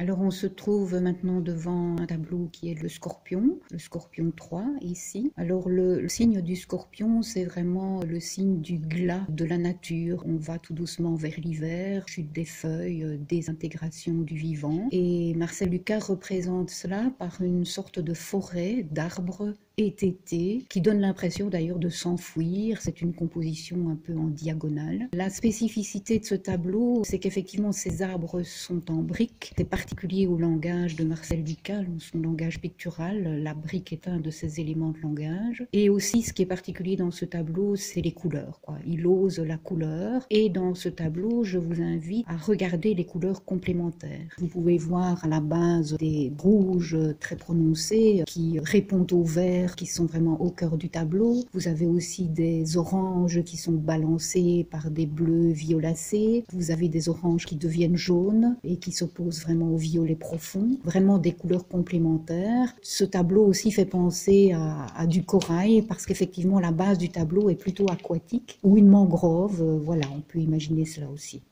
Alors on se trouve maintenant devant un tableau qui est le scorpion, le scorpion 3 ici. Alors le, signe du scorpion, c'est vraiment le signe du glas de la nature. On va tout doucement vers l'hiver, chute des feuilles, désintégration du vivant. Et Marcel Lucas représente cela par une sorte de forêt d'arbres été, qui donne l'impression d'ailleurs de s'enfouir. C'est une composition un peu en diagonale. La spécificité de ce tableau, c'est qu'effectivement ces arbres sont en briques. Particulier au langage de Marcel Ducal, son langage pictural. La brique est un de ses éléments de langage. Et aussi, ce qui est particulier dans ce tableau, c'est les couleurs. Il ose la couleur. Et dans ce tableau, je vous invite à regarder les couleurs complémentaires. Vous pouvez voir à la base des rouges très prononcés qui répondent au vert qui sont vraiment au cœur du tableau. Vous avez aussi des oranges qui sont balancés par des bleus violacés. Vous avez des oranges qui deviennent jaunes et qui s'opposent vraiment au violet profond. Vraiment des couleurs complémentaires. Ce tableau aussi fait penser à, à du corail parce qu'effectivement la base du tableau est plutôt aquatique ou une mangrove. Voilà, on peut imaginer cela aussi.